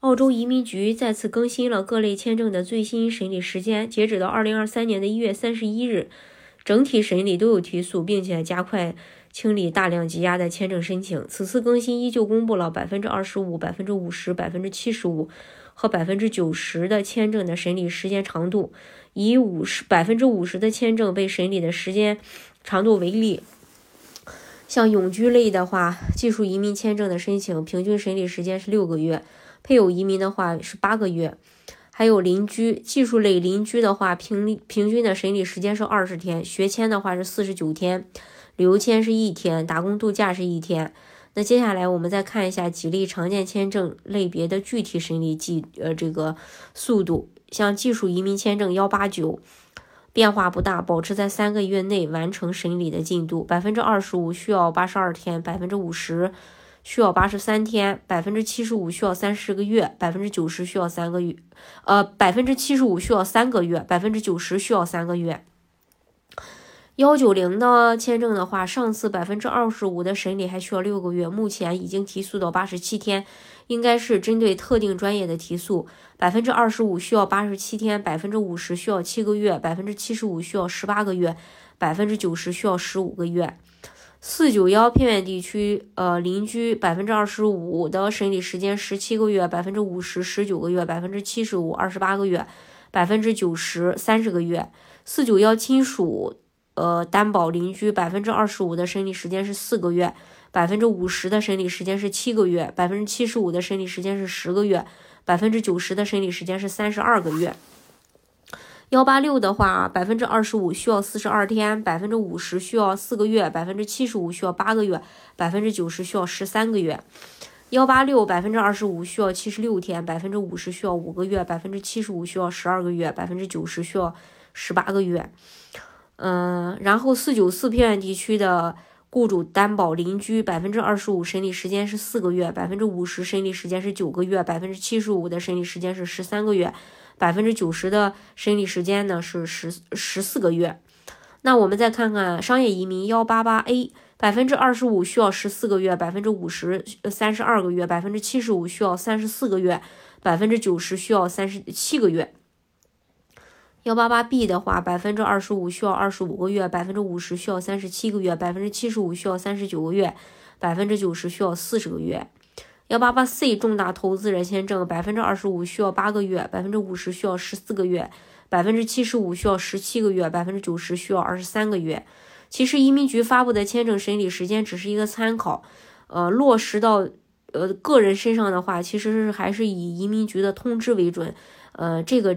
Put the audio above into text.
澳洲移民局再次更新了各类签证的最新审理时间，截止到二零二三年的一月三十一日，整体审理都有提速，并且加快清理大量积压的签证申请。此次更新依旧公布了百分之二十五、百分之五十、百分之七十五和百分之九十的签证的审理时间长度，以五十百分之五十的签证被审理的时间长度为例，像永居类的话，技术移民签证的申请平均审理时间是六个月。配偶移民的话是八个月，还有邻居技术类邻居的话，平平均的审理时间是二十天，学签的话是四十九天，旅游签是一天，打工度假是一天。那接下来我们再看一下几例常见签证类别的具体审理计呃这个速度，像技术移民签证幺八九，变化不大，保持在三个月内完成审理的进度，百分之二十五需要八十二天，百分之五十。需要八十三天，百分之七十五需要三十个月，百分之九十需要三个月，呃，百分之七十五需要三个月，百分之九十需要三个月。幺九零的签证的话，上次百分之二十五的审理还需要六个月，目前已经提速到八十七天，应该是针对特定专业的提速。百分之二十五需要八十七天，百分之五十需要七个月，百分之七十五需要十八个月，百分之九十需要十五个月。四九幺偏远地区，呃，邻居百分之二十五的审理时间十七个月，百分之五十十九个月，百分之七十五二十八个月，百分之九十三十个月。四九幺亲属，呃，担保邻居百分之二十五的审理时间是四个月，百分之五十的审理时间是七个月，百分之七十五的审理时间是十个月，百分之九十的审理时间是三十二个月。幺八六的话，百分之二十五需要四十二天，百分之五十需要四个月，百分之七十五需要八个月，百分之九十需要十三个月。幺八六百分之二十五需要七十六天，百分之五十需要五个月，百分之七十五需要十二个月，百分之九十需要十八个月。嗯，然后四九四偏远地区的雇主担保邻居百分之二十五审理时间是四个月，百分之五十审理时间是九个月，百分之七十五的审理时间是十三个月。百分之九十的审理时间呢是十十四个月，那我们再看看商业移民幺八八 A，百分之二十五需要十四个月，百分之五十三十二个月，百分之七十五需要三十四个月，百分之九十需要三十七个月。幺八八 B 的话，百分之二十五需要二十五个月，百分之五十需要三十七个月，百分之七十五需要三十九个月，百分之九十需要四十个月。幺八八 C 重大投资人签证，百分之二十五需要八个月，百分之五十需要十四个月，百分之七十五需要十七个月，百分之九十需要二十三个月。其实移民局发布的签证审理时间只是一个参考，呃，落实到呃个人身上的话，其实是还是以移民局的通知为准，呃，这个